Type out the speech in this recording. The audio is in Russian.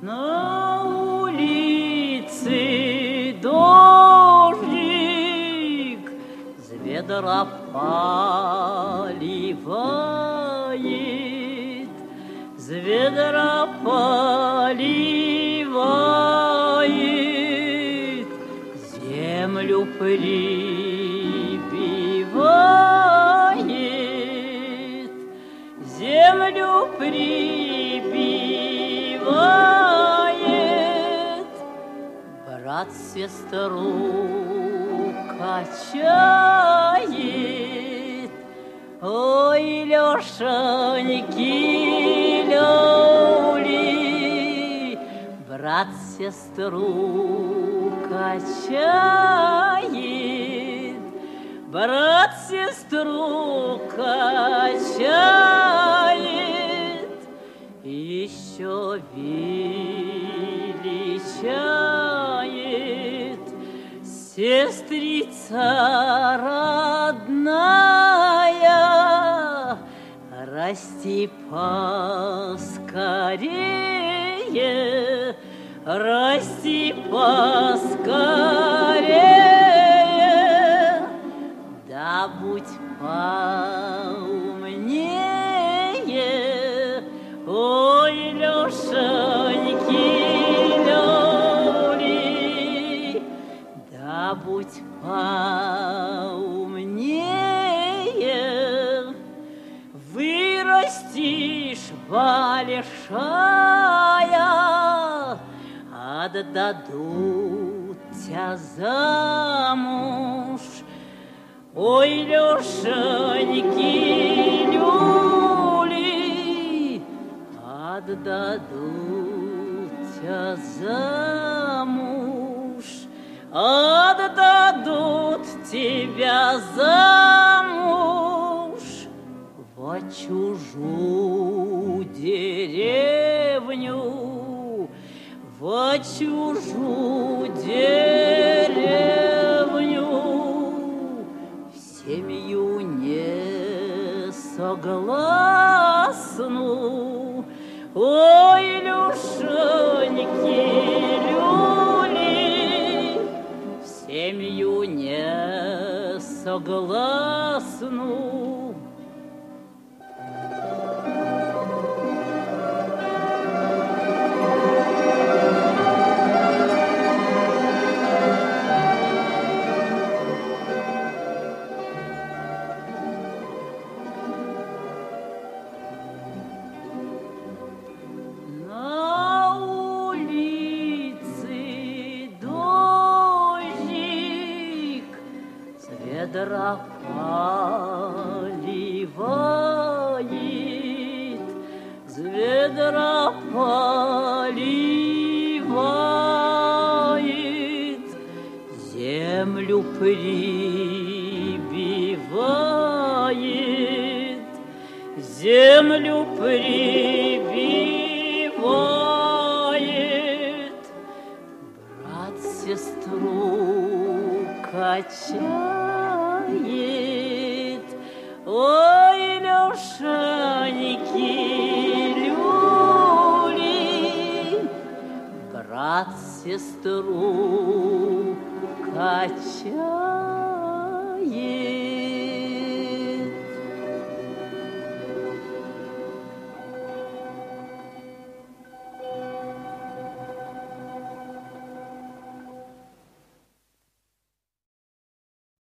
На улице дождик с ведра поливает, с ведра поливает, землю прибивает, землю прибивает, брат сестру качает, ой, Лешеньки, люли, брат сестру качает, брат сестру качает, еще величает сестрица родная, расти поскорее, расти поскорее, да будь поумнее, будь поумнее, вырастишь большая, отдадут тебя замуж. Ой, Лешеньки, люли, отдадут тебя замуж, отдадут тебя замуж во чужую деревню, во чужую деревню, в семью не согласну. Не ведра поливает, землю прибивает, землю прибивает, брат сестру качает, сестру качать.